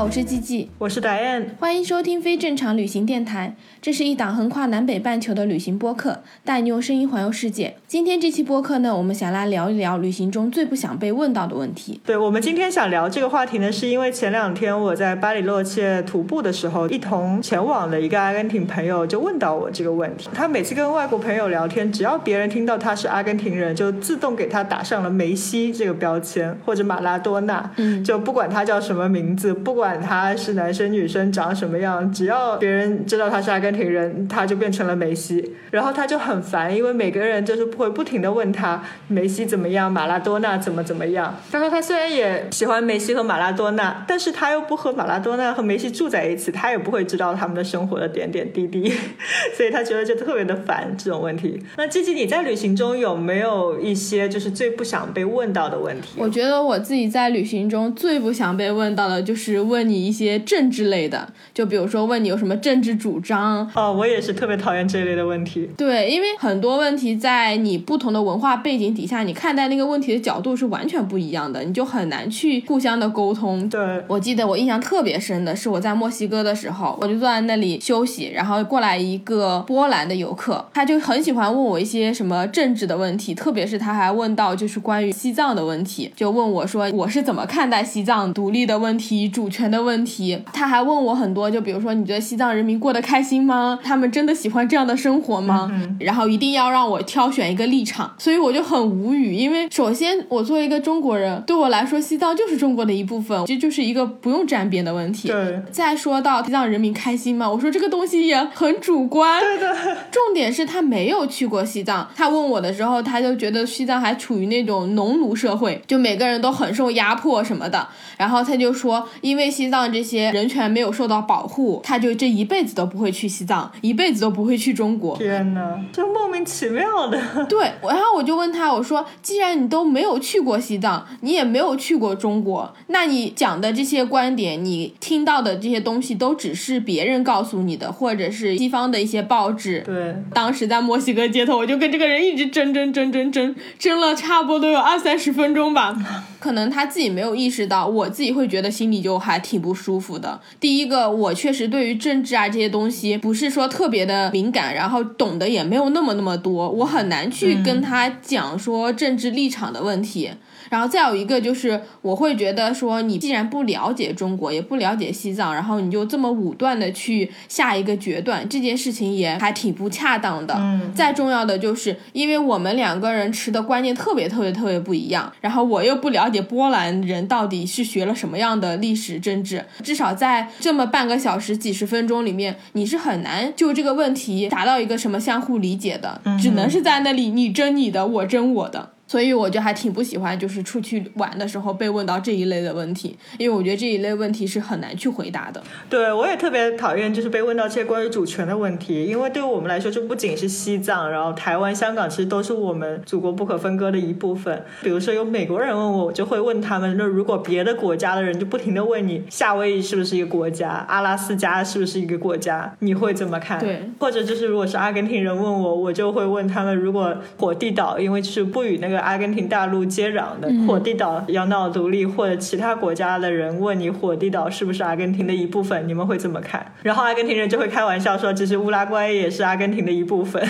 好，我是 G G，，我是 Diane，欢迎收听非正常旅行电台。这是一档横跨南北半球的旅行播客，带你用声音环游世界。今天这期播客呢，我们想来聊一聊旅行中最不想被问到的问题。对我们今天想聊这个话题呢，是因为前两天我在巴里洛切徒步的时候，一同前往的一个阿根廷朋友就问到我这个问题。他每次跟外国朋友聊天，只要别人听到他是阿根廷人，就自动给他打上了梅西这个标签，或者马拉多纳。嗯就不管他叫什么名字，不管管他是男生女生长什么样，只要别人知道他是阿根廷人，他就变成了梅西。然后他就很烦，因为每个人就是会不停的问他梅西怎么样，马拉多纳怎么怎么样。他说他虽然也喜欢梅西和马拉多纳，但是他又不和马拉多纳和梅西住在一起，他也不会知道他们的生活的点点滴滴，所以他觉得就特别的烦这种问题。那季季你在旅行中有没有一些就是最不想被问到的问题？我觉得我自己在旅行中最不想被问到的就是问你一些政治类的，就比如说问你有什么政治主张。哦，我也是特别讨厌这一类的问题。对，因为很多问题在你不同的文化背景底下，你看待那个问题的角度是完全不一样的，你就很难去互相的沟通。对，我记得我印象特别深的是我在墨西哥的时候，我就坐在那里休息，然后过来一个波兰的游客，他就很喜欢问我一些什么政治的问题，特别是他还问到就是关于西藏的问题，就问我说我是怎么看待西藏独立的问题、主权的问题。他还问我很多，就比如说你觉得西藏人民过得开心吗？他们真的喜欢这样的生活吗？然后一定要让我挑选一个立场，所以我就很无语，因为首先我作为一个中国人，对我来说西藏就是中国的一部分，这就是一个不用沾边的问题。对，再说到西藏人民开心吗？我说这个东西也很主观。对的，重点是他没有去过西藏，他问我的时候，他就觉得西藏还处于那种农奴社会，就每个人都很受压迫什么的。然后他就说，因为西藏这些人权没有受到保护，他就这一辈子都不会去西藏，一辈子都不会去中国。天哪，就莫名其妙的。对，然后我就问他，我说，既然你都没有去过西藏，你也没有去过中国，那你讲的这些观点，你听到的这些东西，都只是别人告诉你的，或者是西方的一些报纸。对，当时在墨西哥街头，我就跟这个人一直争争争争争，争了差不多有二三十分钟吧。可能他自己没有意识到，我自己会觉得心里就还挺不舒服的。第一个，我确实对于政治啊这些东西不是说特别的敏感，然后懂得也没有那么那么多，我很难去跟他讲说政治立场的问题。然后再有一个就是，我会觉得说，你既然不了解中国，也不了解西藏，然后你就这么武断的去下一个决断，这件事情也还挺不恰当的。嗯，再重要的就是，因为我们两个人持的观念特别特别特别不一样，然后我又不了解波兰人到底是学了什么样的历史政治，至少在这么半个小时、几十分钟里面，你是很难就这个问题达到一个什么相互理解的，只能是在那里你争你的，我争我的。所以我就还挺不喜欢，就是出去玩的时候被问到这一类的问题，因为我觉得这一类问题是很难去回答的。对我也特别讨厌，就是被问到这些关于主权的问题，因为对于我们来说，这不仅是西藏，然后台湾、香港，其实都是我们祖国不可分割的一部分。比如说有美国人问我，我就会问他们，那如果别的国家的人就不停的问你，夏威夷是不是一个国家，阿拉斯加是不是一个国家，你会怎么看？对，或者就是如果是阿根廷人问我，我就会问他们，如果火地岛因为就是不与那个阿根廷大陆接壤的，火地岛要闹独立，或者其他国家的人问你火地岛是不是阿根廷的一部分，你们会怎么看？然后阿根廷人就会开玩笑说，其实乌拉圭也是阿根廷的一部分。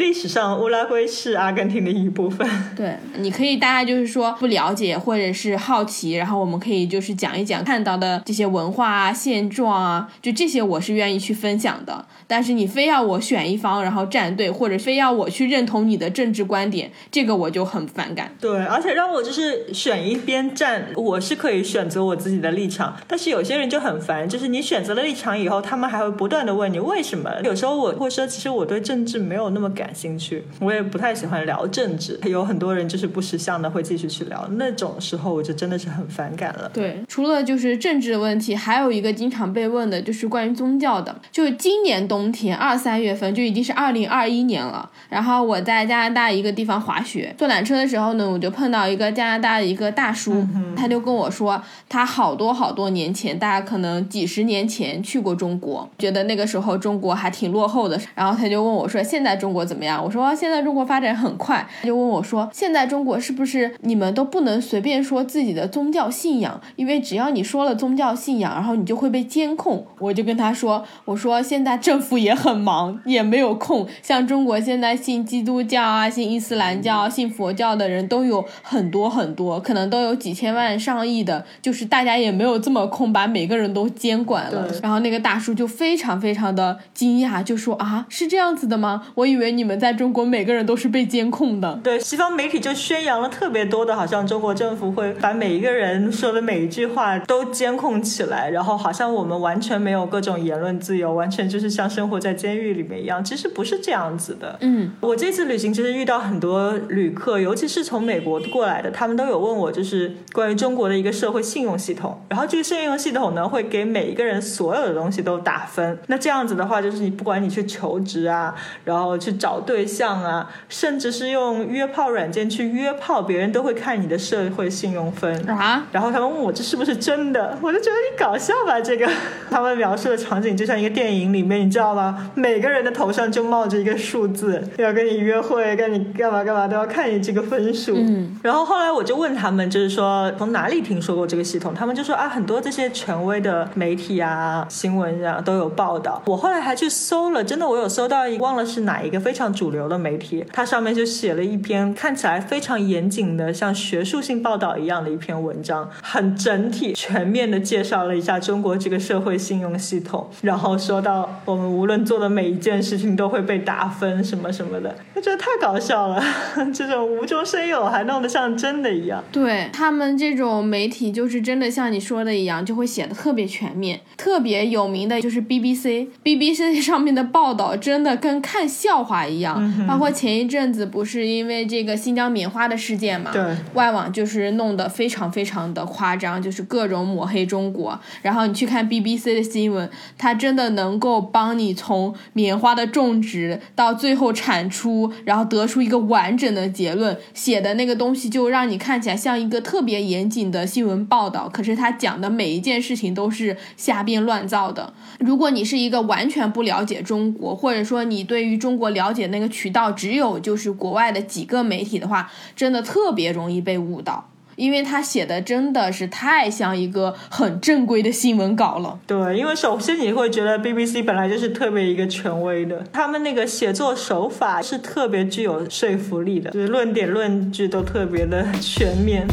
历史上，乌拉圭是阿根廷的一部分。对，你可以大家就是说不了解或者是好奇，然后我们可以就是讲一讲看到的这些文化啊、现状啊，就这些我是愿意去分享的。但是你非要我选一方，然后站队，或者非要我去认同你的政治观点，这个我就很反感。对，而且让我就是选一边站，我是可以选择我自己的立场，但是有些人就很烦，就是你选择了立场以后，他们还会不断的问你为什么。有时候我会说，其实我对政治没有那么感感兴趣，我也不太喜欢聊政治，有很多人就是不识相的会继续去聊，那种时候我就真的是很反感了。对，除了就是政治的问题，还有一个经常被问的就是关于宗教的。就今年冬天二三月份就已经是二零二一年了，然后我在加拿大一个地方滑雪，坐缆车的时候呢，我就碰到一个加拿大的一个大叔，他就跟我说，他好多好多年前，大家可能几十年前去过中国，觉得那个时候中国还挺落后的。然后他就问我说，现在中国怎么样？我说现在中国发展很快。他就问我说，现在中国是不是你们都不能随便说自己的宗教信仰？因为只要你说了宗教信仰，然后你就会被监控。我就跟他说，我说现在政府也很忙，也没有空。像中国现在信基督教啊、信伊斯兰教、信佛教的人都有很多很多，可能都有几千万、上亿的，就是大家也没有这么空把每个人都监管了。然后那个大叔就非常非常的惊讶，就说啊，是这样子的吗？我以为你们在中国每个人都是被监控的。对，西方媒体就宣扬了特别多的，好像中国政府会把每一个人说的每一句话都监控起来，然后好像我们完全没有各种言论自由，完全就是像生活在监狱里面一样。其实不是这样子的。嗯，我这次旅行其实遇到很多旅客，尤其是从美国过来的，他们都有问我，就是关于中国的一个社会信用系统。然后这个信用系统呢，会给每一个人所有的东西都打分。那这样子的话，就是你不管你去求职啊，然后去找对象啊，甚至是用约炮软件去约炮，别人都会看你的社会信用分。啊，然后他们问我这是不是真的，我就觉得你搞笑吧。这个 他们描述的场景就像一个电影里面，你知道吗？每个人的头上就冒着一个数字，要跟你约会，跟你干嘛干嘛都要看你这个分数。嗯，然后后来我就问他们，就是说从哪里听说过这个系统？他们就说啊，很多这些权威的媒体啊、新闻啊都有报道。我后来还去搜了，真的我有搜到一忘了是哪一个非常像主流的媒体，它上面就写了一篇看起来非常严谨的，像学术性报道一样的一篇文章，很整体、全面的介绍了一下中国这个社会信用系统，然后说到我们无论做的每一件事情都会被打分什么什么的，我觉得太搞笑了，这种无中生有还弄得像真的一样。对他们这种媒体，就是真的像你说的一样，就会写的特别全面。特别有名的就是 BBC，BBC 上面的报道真的跟看笑话一样。包括前一阵子不是因为这个新疆棉花的事件嘛，对外网就是弄得非常非常的夸张，就是各种抹黑中国。然后你去看 BBC 的新闻，它真的能够帮你从棉花的种植到最后产出，然后得出一个完整的结论，写的那个东西就让你看起来像一个特别严谨的新闻报道。可是他讲的每一件事情都是瞎编乱造的。如果你是一个完全不了解中国，或者说你对于中国了解那个渠道只有就是国外的几个媒体的话，真的特别容易被误导。因为他写的真的是太像一个很正规的新闻稿了。对，因为首先你会觉得 BBC 本来就是特别一个权威的，他们那个写作手法是特别具有说服力的，就是论点论据都特别的全面。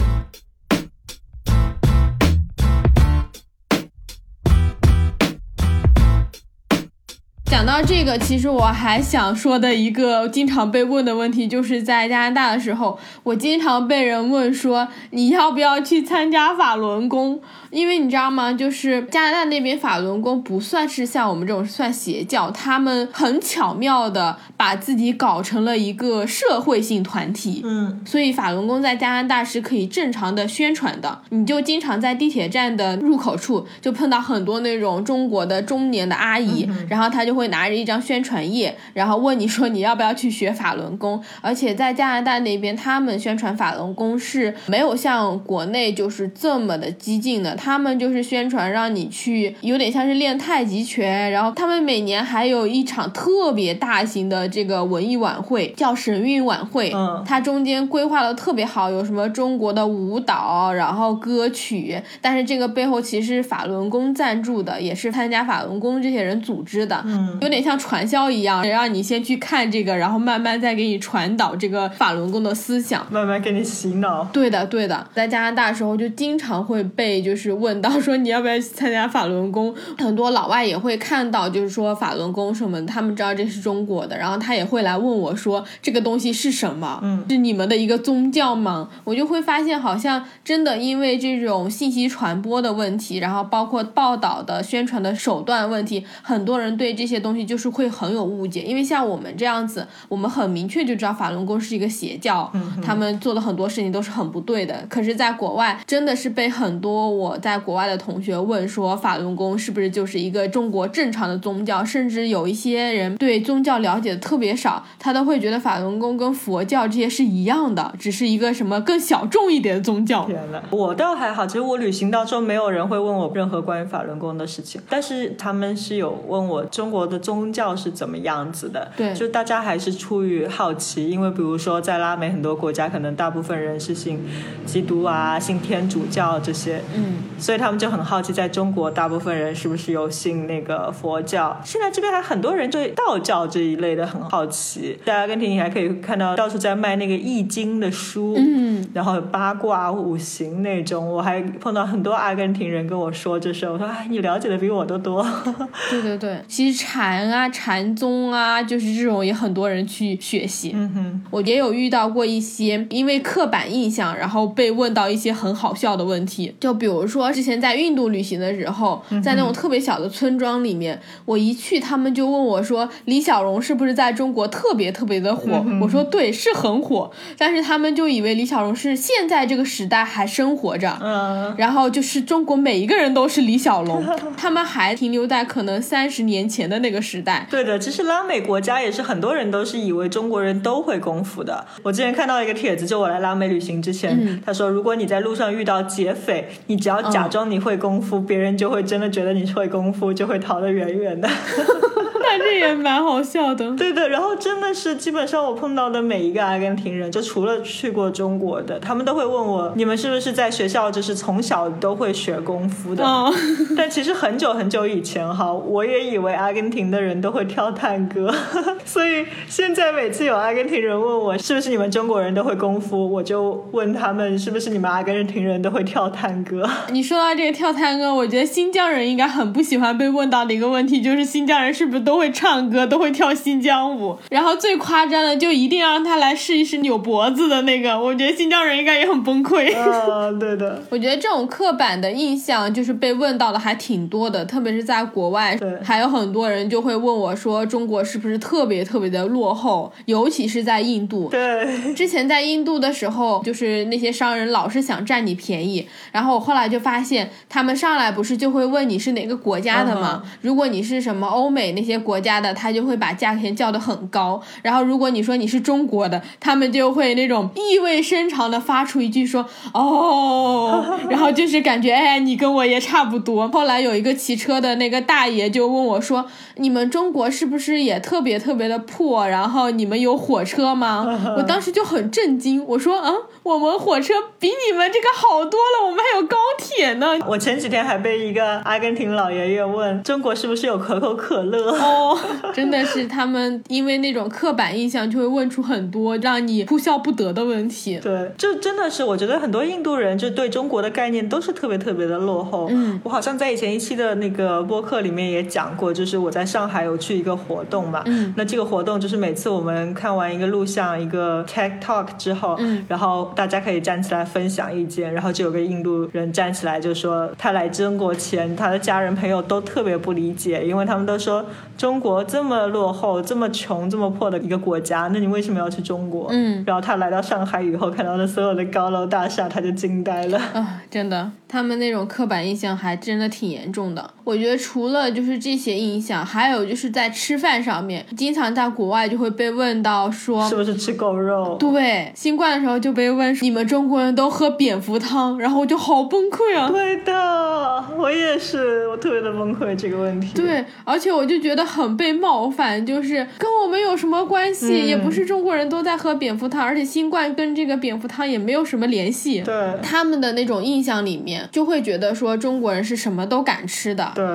讲到这个，其实我还想说的一个经常被问的问题，就是在加拿大的时候，我经常被人问说你要不要去参加法轮功？因为你知道吗？就是加拿大那边法轮功不算是像我们这种算邪教，他们很巧妙的把自己搞成了一个社会性团体。嗯，所以法轮功在加拿大是可以正常的宣传的。你就经常在地铁站的入口处就碰到很多那种中国的中年的阿姨，然后她就会拿着一张宣传页，然后问你说你要不要去学法轮功。而且在加拿大那边，他们宣传法轮功是没有像国内就是这么的激进的，他们就是宣传让你去，有点像是练太极拳。然后他们每年还有一场特别大型的这个文艺晚会，叫神韵晚会。嗯它中间规划的特别好，有什么中国的舞蹈，然后歌曲，但是这个背后其实是法轮功赞助的，也是参加法轮功这些人组织的，嗯，有点像传销一样，让你先去看这个，然后慢慢再给你传导这个法轮功的思想。慢慢给你洗脑。对的，对的，在加拿大时候就经常会被就是问到说你要不要去参加法轮功，很多老外也会看到就是说法轮功什么的，他们知道这是中国的，然后他也会来问我说这个东西是什么，嗯是你们的一个宗教吗？我就会发现好像真的因为这种信息传播的问题，然后包括报道的宣传的手段问题，很多人对这些些东西就是会很有误解，因为像我们这样子，我们很明确就知道法轮功是一个邪教，他们做的很多事情都是很不对的。可是，在国外真的是被很多我在国外的同学问说，法轮功是不是就是一个中国正常的宗教？甚至有一些人对宗教了解的特别少，他都会觉得法轮功跟佛教这些是一样的，只是一个什么更小众一点的宗教。天呐，我倒还好，其实我旅行当中没有人会问我任何关于法轮功的事情，但是他们是有问我中国的宗教是怎么样子的。对就大家还是出于好奇，因为比如说在拉美很多国家，可能大部分人是信基督啊、信天主教这些，嗯，所以他们就很好奇，在中国大部分人是不是有信那个佛教？现在这边还很多人对道教这一类的很好奇，在阿根廷你还可以看到到处在卖那个易经的书，嗯，然后有八卦、五行那种，我还碰到很多阿根廷人跟我说这事，我说哎，你了解的比我都多。对对对，其实禅啊、禅宗啊，就是这种也很多人去学习。嗯哼，我也有遇到过一些因为刻板印象，然后被问到一些很好笑的问题。就比如说之前在印度旅行的时候，在那种特别小的村庄里面，我一去，他们就问我说：“李小龙是不是在中国特别特别的火？”我说：“对，是很火。”但是他们就以为李小龙是现在这个时代还生活着。嗯，然后就是中国每一个人都是李小龙，他们还停留在可能三十年前的那个时代。对的，其实拉美国家也是很多人都是以为中国人都会功夫的。我之前看到一个帖子，就我来拉美旅行之前，他说如果你在路上遇到劫匪，你只要假装你会功夫，别人就会真的觉得你会功夫，就会逃得远远的。那这也蛮好笑的。对的，然后真的是基本上我碰到的每一个阿根廷人，就除了去过中国的，他们都会问我，你们是不是在学校就是从小都会学功夫的？嗯，但其实很久很久以前哈，我也以为阿根廷的人都会跳探戈，所以现在每次有阿根廷人问我是不是你们中国人都会功夫，我就问他们是不是你们阿根廷人都会跳探戈。你说到这个跳探戈，我觉得新疆人应该很不喜欢被问到的一个问题，就是新疆人是不是都会唱歌，都会跳新疆舞？然后最夸张的，就一定要让他来试一试扭脖子的那个，我觉得新疆人应该也很崩溃。啊，对的，我觉得这种刻板的印象就是被问到的还挺多的，特别是在国外对，还有很多人就会问我说中国是不是特别特别的落后，尤其是在印度。对，之前在印度的时候，就是那些商人老是想占你便宜，然后我后来就发现，他们上来不是就会问你是哪个国家的吗？如果你是什么欧美那些国家的，他就会把价钱叫得很高。然后如果你说你是中国的，他们就会那种意味深长的发出一句说哦，然后就是感觉哎，你跟我也差不多。后来有一个骑车的那个大爷就问我说，你们中国是不是也特别特别的破？然后你们有火车吗？我当时就很震惊，我说嗯，我们火车比你们这个好多了，我们还有高铁呢。我前几天还被一个阿根廷老爷爷问中国是不是有可口可乐。哦，真的是他们因为那种刻板印象，就会问出很多让你哭笑不得的问题。对，就真的是，我觉得很多印度人就对中国的概念都是特别特别的落后。嗯，我好像在以前一期的那个播客里面也讲过，就是我在上海有去一个活动嘛。嗯，那这个活动就是每次我们看完一个录像、一个 TED Talk 之后，嗯，然后大家可以站起来分享意见，然后就有个印度人站起来就说，他来中国前，他的家人朋友都特别不理解，因为他们都说中国这么落后、这么穷、这么破的一个国家，那你为什么要去中国？嗯然后他来到上海以后，看到了所有的高楼大厦，他就惊呆了。啊，真的，他们那种刻板印象还真的挺严重的。我觉得除了就是这些印象，还有就是在吃饭上面，经常在国外就会被问到说是。不是吃狗肉？对，新冠的时候就被问你们中国人都喝蝙蝠汤，然后我就好崩溃啊。对的，我也是，我特别的崩溃这个问题。对，而且我就觉得很被冒犯，就是跟我们有什么关系？嗯也不是中国人都在喝蝙蝠汤，而且新冠跟这个蝙蝠汤也没有什么联系。对他们的那种印象里面，就会觉得说中国人是什么都敢吃的。对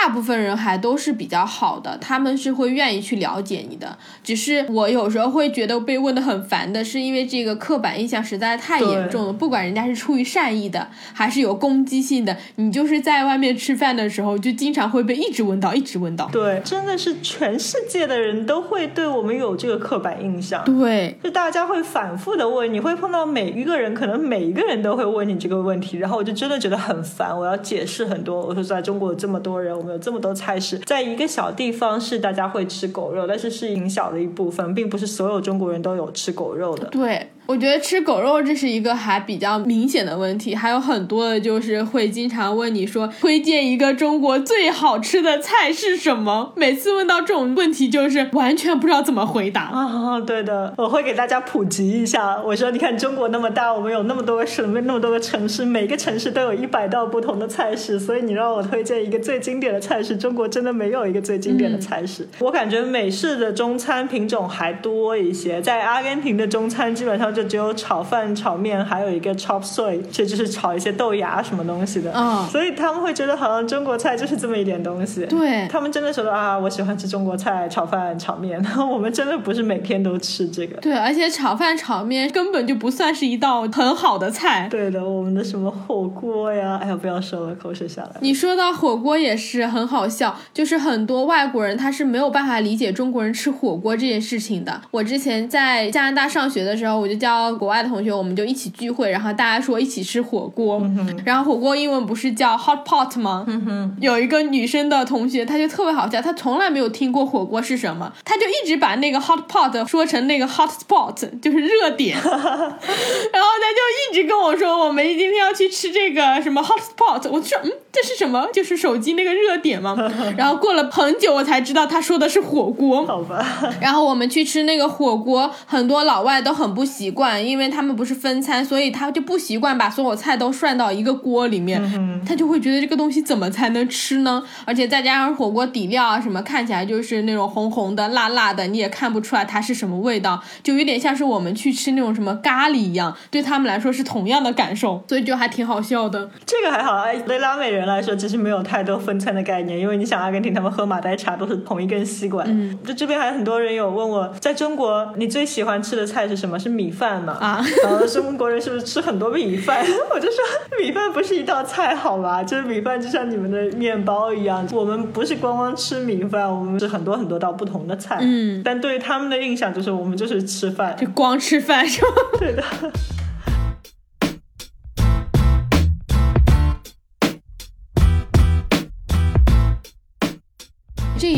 大部分人还都是比较好的，他们是会愿意去了解你的。只是我有时候会觉得被问的很烦的，是因为这个刻板印象实在太严重了。不管人家是出于善意的，还是有攻击性的，你就是在外面吃饭的时候，就经常会被一直问到，一直问到。对，真的是全世界的人都会对我们有这个刻板印象。对，就大家会反复的问，你会碰到每一个人，可能每一个人都会问你这个问题，然后我就真的觉得很烦，我要解释很多。我说在中国这么多人，我有这么多菜式，在一个小地方是大家会吃狗肉，但是是很小的一部分，并不是所有中国人都有吃狗肉的。对，我觉得吃狗肉这是一个还比较明显的问题，还有很多的就是会经常问你说推荐一个中国最好吃的菜是什么，每次问到这种问题就是完全不知道怎么回答。啊，对的，我会给大家普及一下。我说，你看中国那么大，我们有那么多个省，那么多个城市，每个城市都有一百道不同的菜式，所以你让我推荐一个最经典的菜式，中国真的没有一个最经典的菜式。我感觉美式的中餐品种还多一些，在阿根廷的中餐基本上就只有炒饭、炒面，还有一个 chop suey，这就是炒一些豆芽什么东西的。嗯所以他们会觉得好像中国菜就是这么一点东西。对他们真的觉得啊，我喜欢吃中国菜，炒饭、炒面。然后我们真的不是每天都吃这个。对，而且炒饭、炒面根本就不算是一道很好的菜。对的，我们的什么火锅呀，哎呀，不要说了，口水下来。你说到火锅也是很好笑，就是很多外国人他是没有办法理解中国人吃火锅这件事情的。我之前在加拿大上学的时候，我就叫国外的同学，我们就一起聚会，然后大家说一起吃火锅，然后火锅英文不是叫 hot pot 吗？有一个女生的同学，她就特别好笑，她从来没有听过火锅是什么，她就一直把那个 hot pot 说成那个 hot spot，就是热点。然后她就一直跟我说，我们今天要去吃这个什么 hot spot，我就说嗯，这是什么？就是手机那个热点吗？然后过了很久，我才知道他说的是火锅。好吧，然后我们去吃那个火锅，很多老外都很不习惯，因为他们不是分餐，所以他就不习惯把所有菜都涮到一个锅里面，他就会觉得这个东西怎么才能吃呢？而且再加上火锅底料啊什么，看起来就是那种红红的、辣辣的，你也看不出来它是什么味道，就有点像是我们去吃那种什么咖喱一样，对他们来说是同样的感受，所以就还挺好笑的。这个还好啊。对拉美人来说，其实没有太多分餐的概念，因为你想，阿根廷他们喝马黛茶都是同一根吸管。嗯，就这边还有很多人有问我，在中国你最喜欢吃的菜是什么？是米饭吗？啊，然后中国人是不是吃很多米饭？我就说米饭不是一道菜，好吧？就是米饭就像你们的面包一样，我们不是光光吃米饭，我们是很多很多道不同的菜。嗯，但对于他们的印象就是我们就是吃饭。就光吃饭是吗？对的。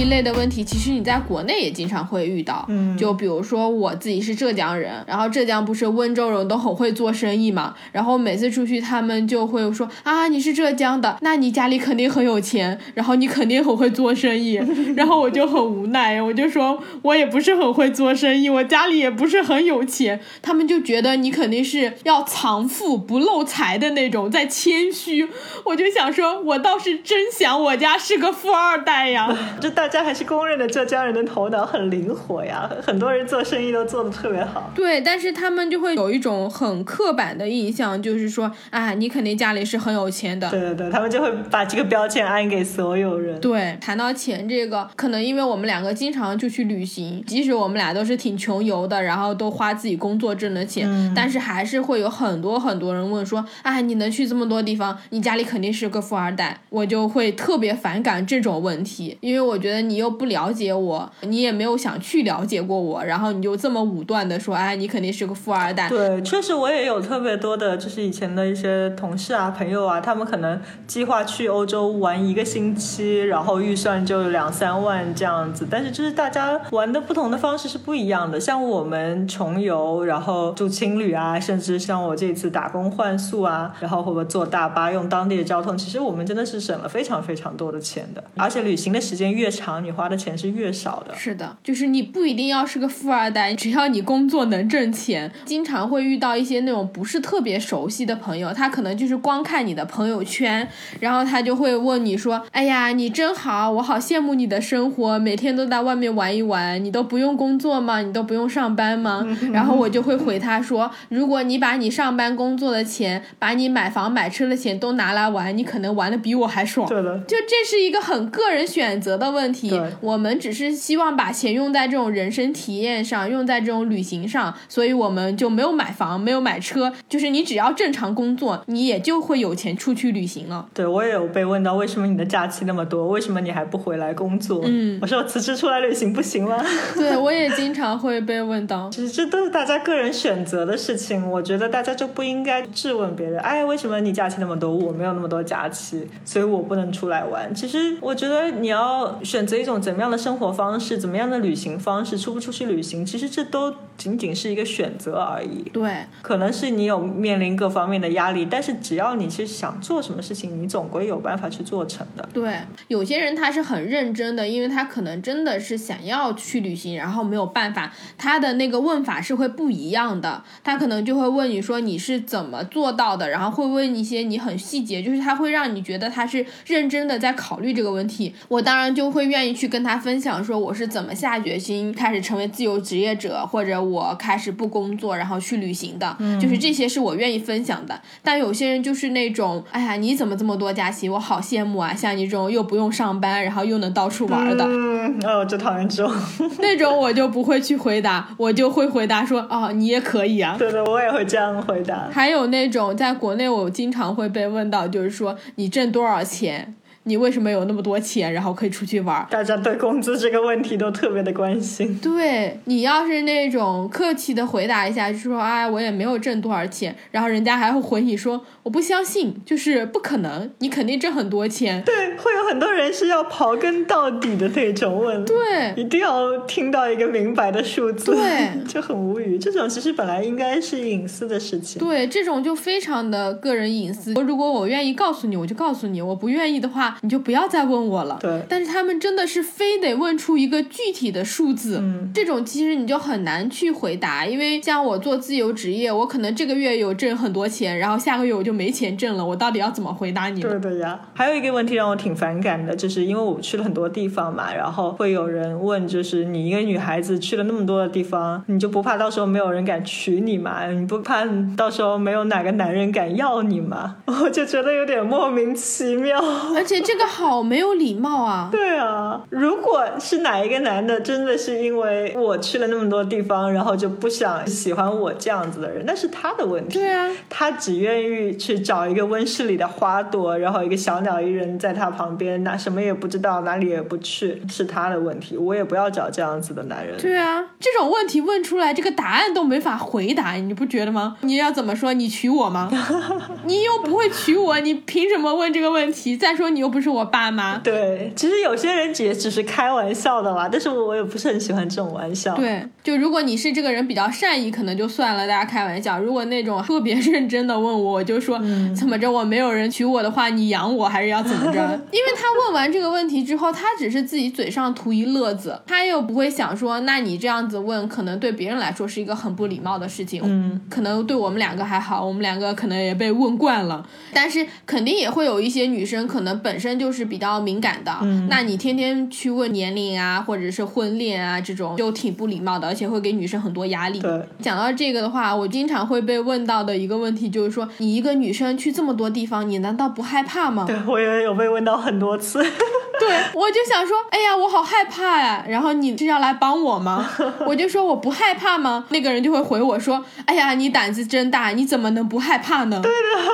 一类的问题，其实你在国内也经常会遇到。嗯就比如说我自己是浙江人，然后浙江不是温州人都很会做生意嘛，然后每次出去他们就会说啊，你是浙江的，那你家里肯定很有钱，然后你肯定很会做生意，然后我就很无奈，我就说我也不是很会做生意，我家里也不是很有钱，他们就觉得你肯定是要藏富不露财的那种，在谦虚。我就想说，我倒是真想我家是个富二代呀。就大家还是公认的浙江人的头脑很灵活呀，很多人做生意都做得特别好。对，但是他们就会有一种很刻板的印象，就是说，啊，你肯定家里是很有钱的。对对对，他们就会把这个标签安给所有人。对，谈到钱这个，可能因为我们两个经常就去旅行，即使我们俩都是挺穷游的，然后都花自己工作挣的钱，但是还是会有很多很多人问说，啊，你能去这么多地方，你家里肯定是个富二代，我就会特别反感这种问题，因为我觉得你又不了解我，你也没有想去了解过我，然后你就这么武断的说，哎，你肯定是个富二代，对，确实我也有特别多的，就是以前的一些同事啊、朋友啊，他们可能计划去欧洲玩一个星期，然后预算就两三万这样子。但是就是大家玩的不同的方式是不一样的。像我们穷游，然后住青旅啊，甚至像我这次打工换宿啊，然后或者坐大巴用当地的交通，其实我们真的是省了非常非常多的钱的。而且旅行的时间越长，你花的钱是越少的。是的，就是你不一定要是个富二代，只要你工作能挣钱。经常会遇到一些那种不是特别熟悉的朋友，他可能就是光看你的朋友圈，然后他就会问你说：“哎呀，你真好，我好羡慕你的生活，每天都在外面玩一玩，你都不用工作吗？你都不用上班吗？” 然后我就会回他说：“如果你把你上班工作的钱，把你买房买车的钱都拿来玩，你可能玩的比我还爽。”对的，就这是一个很个人选择的问问题，我们只是希望把钱用在这种人生体验上，用在这种旅行上，所以我们就没有买房，没有买车，就是你只要正常工作，你也就会有钱出去旅行了。对我也有被问到，为什么你的假期那么多？为什么你还不回来工作？嗯我说我辞职出来旅行不行吗？对我也经常会被问到。其实这都是大家个人选择的事情，我觉得大家就不应该质问别人，哎，为什么你假期那么多，我没有那么多假期，所以我不能出来玩。其实我觉得你要选择一种怎么样的生活方式，怎么样的旅行方式，出不出去旅行，其实这都仅仅是一个选择而已。对，可能是你有面临各方面的压力，但是只要你是想做什么事情，你总归有办法去做成的。对，有些人他是很认真的，因为他可能真的是想要去旅行，然后没有办法，他的那个问法是会不一样的。他可能就会问你说你是怎么做到的，然后会问一些你很细节，就是他会让你觉得他是认真的在考虑这个问题。我当然就会愿意去跟他分享说我是怎么下决心开始成为自由职业者，或者我开始不工作然后去旅行的，就是这些是我愿意分享的。但有些人就是那种，哎呀，你怎么这么多假期？我好羡慕啊！像你这种又不用上班，然后又能到处玩的、嗯，哦，我最讨厌这种。那种，我就不会去回答，我就会回答说，哦，你也可以啊。对对，我也会这样回答。还有那种在国内，我经常会被问到，就是说你挣多少钱？你为什么有那么多钱，然后可以出去玩？大家对工资这个问题都特别的关心。对你要是那种客气的回答一下，就说啊，我也没有挣多少钱，然后人家还会回你说我不相信，就是不可能，你肯定挣很多钱。对，会有很多人是要刨根到底的那种问，对一定要听到一个明白的数字，对 就很无语。这种其实本来应该是隐私的事情。对，这种就非常的个人隐私。如果我愿意告诉你，我就告诉你；我不愿意的话，你就不要再问我了。对但是他们真的是非得问出一个具体的数字，嗯这种其实你就很难去回答，因为像我做自由职业，我可能这个月有挣很多钱，然后下个月我就没钱挣了，我到底要怎么回答你呢？对的呀，还有一个问题让我挺反感的，就是因为我去了很多地方嘛，然后会有人问，就是你一个女孩子去了那么多的地方，你就不怕到时候没有人敢娶你吗？你不怕到时候没有哪个男人敢要你吗？我就觉得有点莫名其妙。而且这个好没有礼貌啊！对啊，如果是哪一个男的真的是因为我去了那么多地方，然后就不想喜欢我这样子的人，那是他的问题。对啊，他只愿意去找一个温室里的花朵，然后一个小鸟依人在他旁边，那什么也不知道，哪里也不去，是他的问题。我也不要找这样子的男人。对啊，这种问题问出来，这个答案都没法回答，你不觉得吗？你要怎么说？你娶我吗？你又不会娶我，你凭什么问这个问题？再说你又不是我爸妈。对，其实有些人也只是开玩笑的啦，但是我也不是很喜欢这种玩笑。对，就如果你是这个人比较善意，可能就算了，大家开玩笑。如果那种特别认真的问我，我就说、怎么着，我没有人娶我的话，你养我还是要怎么着？因为他问完这个问题之后，他只是自己嘴上图一乐子，他又不会想说，那你这样子问，可能对别人来说是一个很不礼貌的事情。嗯，可能对我们两个还好，我们两个可能也被问惯了，但是肯定也会有一些女生可能本身就是比较敏感的，嗯那你天天去问年龄啊，或者是婚恋啊这种，就挺不礼貌的，而且会给女生很多压力。对，讲到这个的话，我经常会被问到的一个问题就是说，你一个女生去这么多地方，你难道不害怕吗？对我也有被问到很多次。对，我就想说，哎呀，我好害怕呀。然后你是要来帮我吗？我就说我不害怕吗？那个人就会回我说，哎呀，你胆子真大，你怎么能不害怕呢？对的，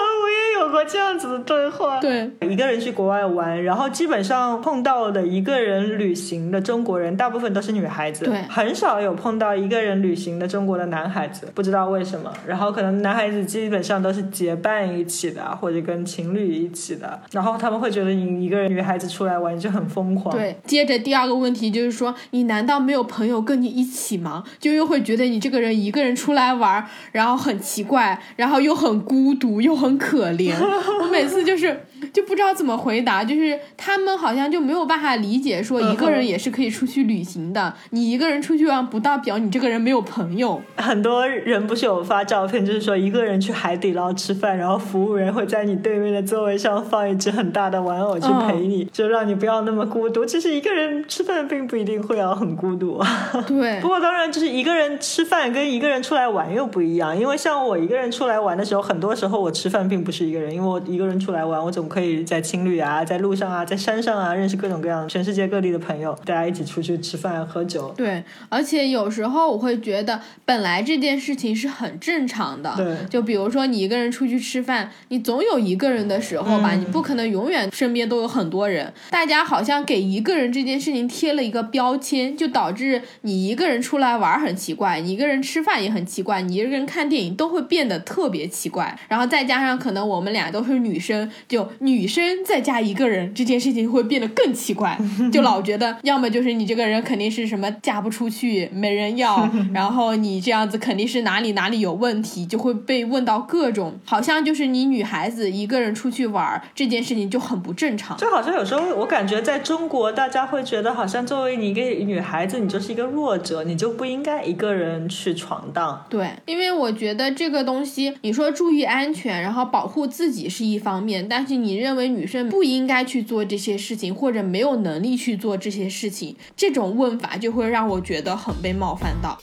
有过这样子的对话。对，一个人去国外玩，然后基本上碰到的一个人旅行的中国人，大部分都是女孩子，对很少有碰到一个人旅行的中国的男孩子，不知道为什么。然后可能男孩子基本上都是结伴一起的，或者跟情侣一起的，然后他们会觉得你一个人女孩子出来玩就很疯狂。对，接着第二个问题就是说，你难道没有朋友跟你一起吗？就又会觉得你这个人一个人出来玩，然后很奇怪，然后又很孤独，又很可怜。我每次就是就不知道怎么回答，就是他们好像就没有办法理解，说一个人也是可以出去旅行的。你一个人出去玩，不代表你这个人没有朋友。很多人不是有发照片，就是说一个人去海底捞吃饭，然后服务员会在你对面的座位上放一只很大的玩偶去陪你，就让你不要那么孤独。其实一个人吃饭并不一定会要很孤独啊。对 不过当然，就是一个人吃饭跟一个人出来玩又不一样，因为像我一个人出来玩的时候，很多时候我吃饭并不是一个人，因因为我一个人出来玩，我总可以在青旅啊，在路上啊，在山上啊，认识各种各样全世界各地的朋友，大家一起出去吃饭喝酒。对，而且有时候我会觉得，本来这件事情是很正常的。对就比如说你一个人出去吃饭，你总有一个人的时候吧，嗯你不可能永远身边都有很多人。大家好像给一个人这件事情贴了一个标签，就导致你一个人出来玩很奇怪，你一个人吃饭也很奇怪，你一个人看电影都会变得特别奇怪。然后再加上可能我们俩都是女生，就女生再加一个人这件事情会变得更奇怪，就老觉得要么就是你这个人肯定是什么嫁不出去，没人要，然后你这样子肯定是哪里哪里有问题，就会被问到各种，好像就是你女孩子一个人出去玩这件事情就很不正常。就好像有时候我感觉在中国，大家会觉得好像作为你一个女孩子，你就是一个弱者，你就不应该一个人去闯荡。对，因为我觉得这个东西，你说注意安全，然后保护自自己是一方面，但是你认为女生不应该去做这些事情，或者没有能力去做这些事情，这种问法就会让我觉得很被冒犯到。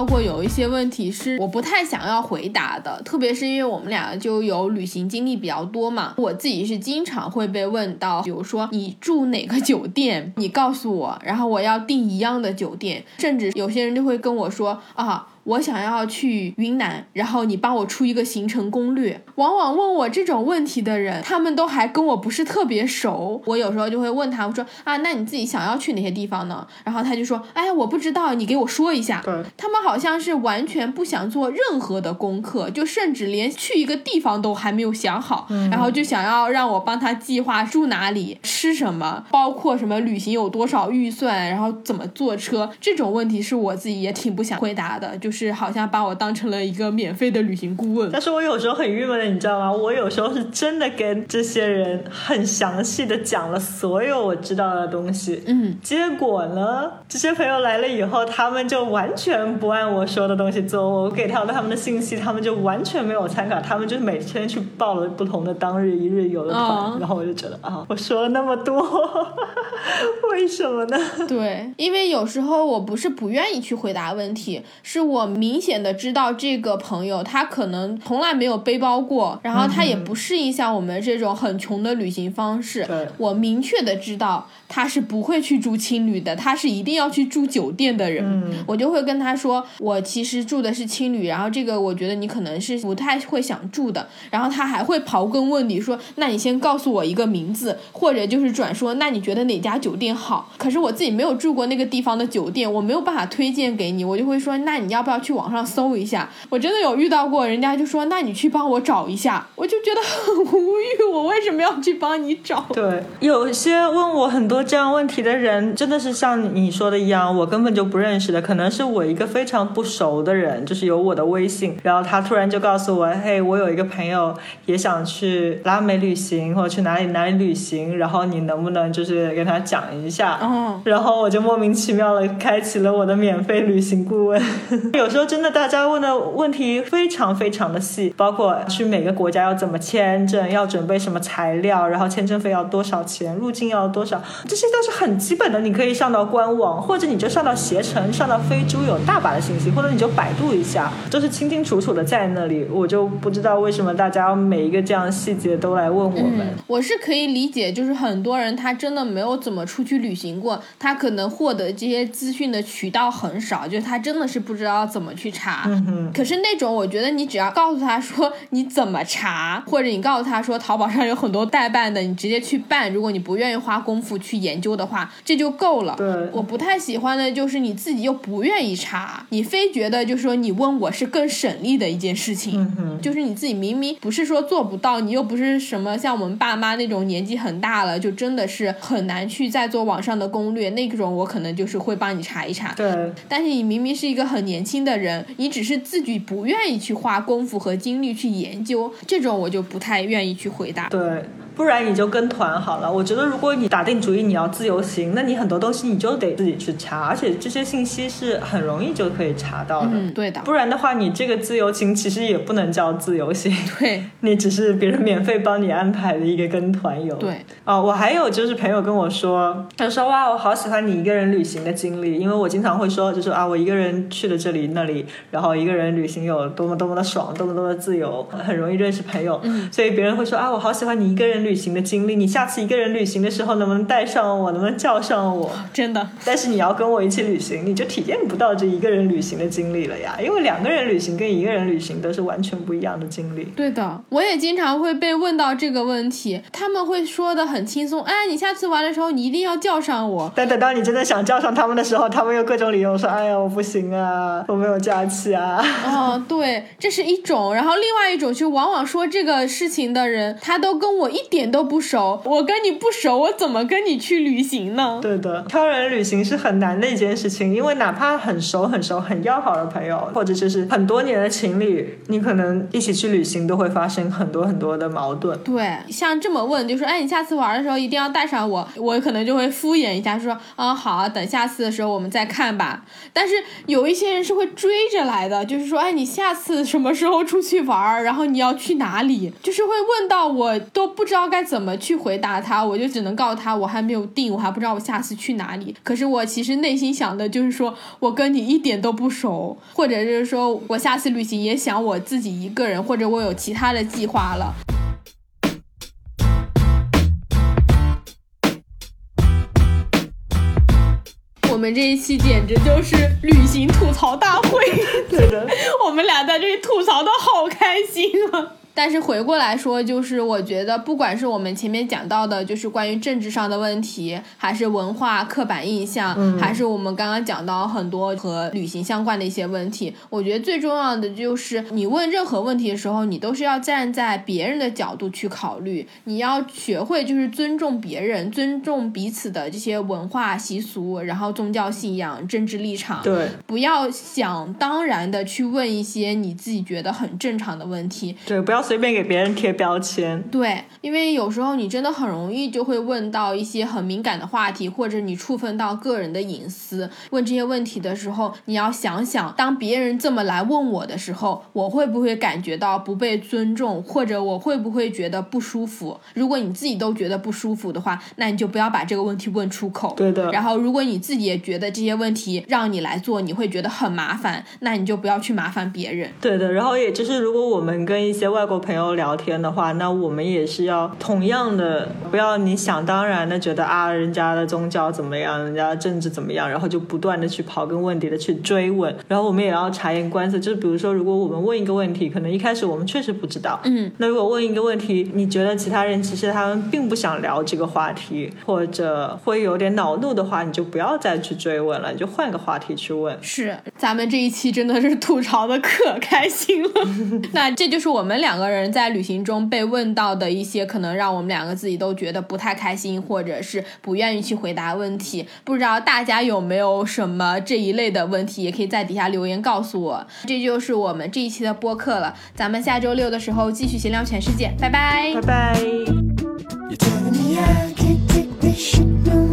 包括有一些问题是我不太想要回答的，特别是因为我们俩就有旅行经历比较多嘛，我自己是经常会被问到，比如说你住哪个酒店，你告诉我，然后我要订一样的酒店，甚至有些人就会跟我说啊。我想要去云南，然后你帮我出一个行程攻略。往往问我这种问题的人，他们都还跟我不是特别熟。我有时候就会问他，我说啊，那你自己想要去哪些地方呢？然后他就说，哎，我不知道，你给我说一下。对，他们好像是完全不想做任何的功课，就甚至连去一个地方都还没有想好，然后就想要让我帮他计划住哪里、吃什么，包括什么旅行有多少预算，然后怎么坐车。这种问题是我自己也挺不想回答的，就是好像把我当成了一个免费的旅行顾问。但是我有时候很郁闷的，你知道吗？我有时候是真的跟这些人很详细的讲了所有我知道的东西，嗯，结果呢，这些朋友来了以后，他们就完全不按我说的东西做，我给他的他们的信息，他们就完全没有参考，他们就每天去报了不同的当日一日游的团，哦然后我就觉得啊，我说了那么多，为什么呢？对，因为有时候我不是不愿意去回答问题，是我明显的知道这个朋友他可能从来没有背包过，然后他也不适应像我们这种很穷的旅行方式。对我明确的知道他是不会去住青旅的，他是一定要去住酒店的人。嗯我就会跟他说，我其实住的是青旅，然后这个我觉得你可能是不太会想住的。然后他还会刨根问底说，那你先告诉我一个名字，或者就是转说，那你觉得哪家酒店好？可是我自己没有住过那个地方的酒店，我没有办法推荐给你，我就会说，那你要不要去网上搜一下？我真的有遇到过，人家就说，那你去帮我找一下，我就觉得很无语，我为什么要去帮你找？对，有些问我很多这样问题的人，真的是像你说的一样，我根本就不认识的，可能是我一个非常不熟的人，就是有我的微信，然后他突然就告诉我，嘿，我有一个朋友也想去拉美旅行，或者去哪里哪里旅行，然后你能不能就是跟他讲一下？嗯，然后我就莫名其妙的开启了我的免费旅行 顾问。有时候真的大家问的问题非常非常的细，包括去每个国家要怎么签证，要准备什么材料，然后签证费要多少钱，入境要多少，这些都是很基本的。你可以上到官网，或者你就上到携程，上到飞猪有大把的信息，或者你就百度一下，都是清清楚楚的在那里。我就不知道为什么大家每一个这样的细节都来问我们。我是可以理解，就是很多人他真的没有怎么出去旅行过，他可能获得这些资讯的渠道很少，就是他真的是不知道怎么去查。嗯，可是那种，我觉得你只要告诉他说你怎么查，或者你告诉他说淘宝上有很多代办的，你直接去办。如果你不愿意花功夫去研究的话，这就够了。对我不太喜欢的就是你自己又不愿意查，你非觉得就是说你问我是更省力的一件事情。嗯，就是你自己明明不是说做不到，你又不是什么像我们爸妈那种年纪很大了，就真的是很难去再做网上的攻略那种，我可能就是会帮你查一查。对。但是你明明是一个很年轻的人，你只是自己不愿意去花功夫和精力去研究，这种我就不太愿意去回答。对，不然你就跟团好了。我觉得如果你打定主意你要自由行，那你很多东西你就得自己去查，而且这些信息是很容易就可以查到的。嗯，对的，不然的话，你这个自由行其实也不能叫自由行，对 你只是别人免费帮你安排的一个跟团游。对，哦，我还有就是朋友跟我说，他说哇，我好喜欢你一个人旅行的经历，因为我经常会说，就是啊，我一个人去了这里那里，然后一个人旅行有多么多么的爽，多么多么的自由，很容易认识朋友。嗯所以别人会说啊，我好喜欢你一个人旅行的经历，你下次一个人旅行的时候能不能带上我，能不能叫上我？真的，但是你要跟我一起旅行，你就体验不到这一个人旅行的经历了呀，因为两个人旅行跟一个人旅行都是完全不一样的经历。对的，我也经常会被问到这个问题，他们会说的很轻松，哎，你下次玩的时候你一定要叫上我。但等到你真的想叫上他们的时候，他们又各种理由说：“哎呀，我不行啊，我没有假期啊。哦，对，这是一种，然后另外一种就往往说这个事情的人，他都跟我一点都不熟，我跟你不熟，我怎么跟你去旅行呢”？对的，挑人旅行是很难的一件事情，因为哪怕很熟、很熟、很要好的朋友，或者就是很多年的情侣，你可能一起去旅行都会发生很多很多的矛盾。对，像这么问，就说，哎，你下次玩的时候一定要带上我，我可能就会敷衍一下，说，啊，好啊，等下次的时候我们再看吧。但是有一些人是会追着来的，就是说，哎，你下次什么时候出去玩，然后你要去哪里，就是会问到我都不知道该怎么去回答他，我就只能告诉他我还没有定，我还不知道我下次去哪里。可是我其实内心想的就是说我跟你一点都不熟，或者是说我下次旅行也想我自己一个人，或者我有其他的计划了。我们这一期简直就是旅行吐槽大会，对的，我们俩在这里吐槽的好开心啊！但是回过来说，就是我觉得，不管是我们前面讲到的，就是关于政治上的问题，还是文化刻板印象，还是我们刚刚讲到很多和旅行相关的一些问题，我觉得最重要的就是你问任何问题的时候，你都是要站在别人的角度去考虑，你要学会就是尊重别人，尊重彼此的这些文化习俗，然后宗教信仰、政治立场，对不要想当然的去问一些你自己觉得很正常的问题。对，不要随便给别人贴标签。对，因为有时候你真的很容易就会问到一些很敏感的话题，或者你触碰到个人的隐私。问这些问题的时候，你要想想，当别人这么来问我的时候，我会不会感觉到不被尊重，或者我会不会觉得不舒服？如果你自己都觉得不舒服的话，那你就不要把这个问题问出口。对的，然后，如果你自己也觉得这些问题让你来做，你会觉得很麻烦，那你就不要去麻烦别人。对的，然后也就是，如果我们跟一些外国朋友聊天的话，那我们也是要同样的，不要你想当然的觉得啊，人家的宗教怎么样，人家的政治怎么样，然后就不断的去刨根问底的去追问，然后我们也要察言观色，就是比如说，如果我们问一个问题，可能一开始我们确实不知道，嗯，那如果问一个问题，你觉得其他人其实他们并不想聊这个话题，或者会有点恼怒的话，你就不要再去追问了，你就换个话题去问。是，咱们这一期真的是吐槽的可开心了。那这就是我们两个人在旅行中被问到的一些可能让我们两个自己都觉得不太开心，或者是不愿意去回答问题。不知道大家有没有什么这一类的问题，也可以在底下留言告诉我。这就是我们这一期的播客了，咱们下周六的时候继续闲聊全世界，拜拜拜拜。You're telling me I can't take this shit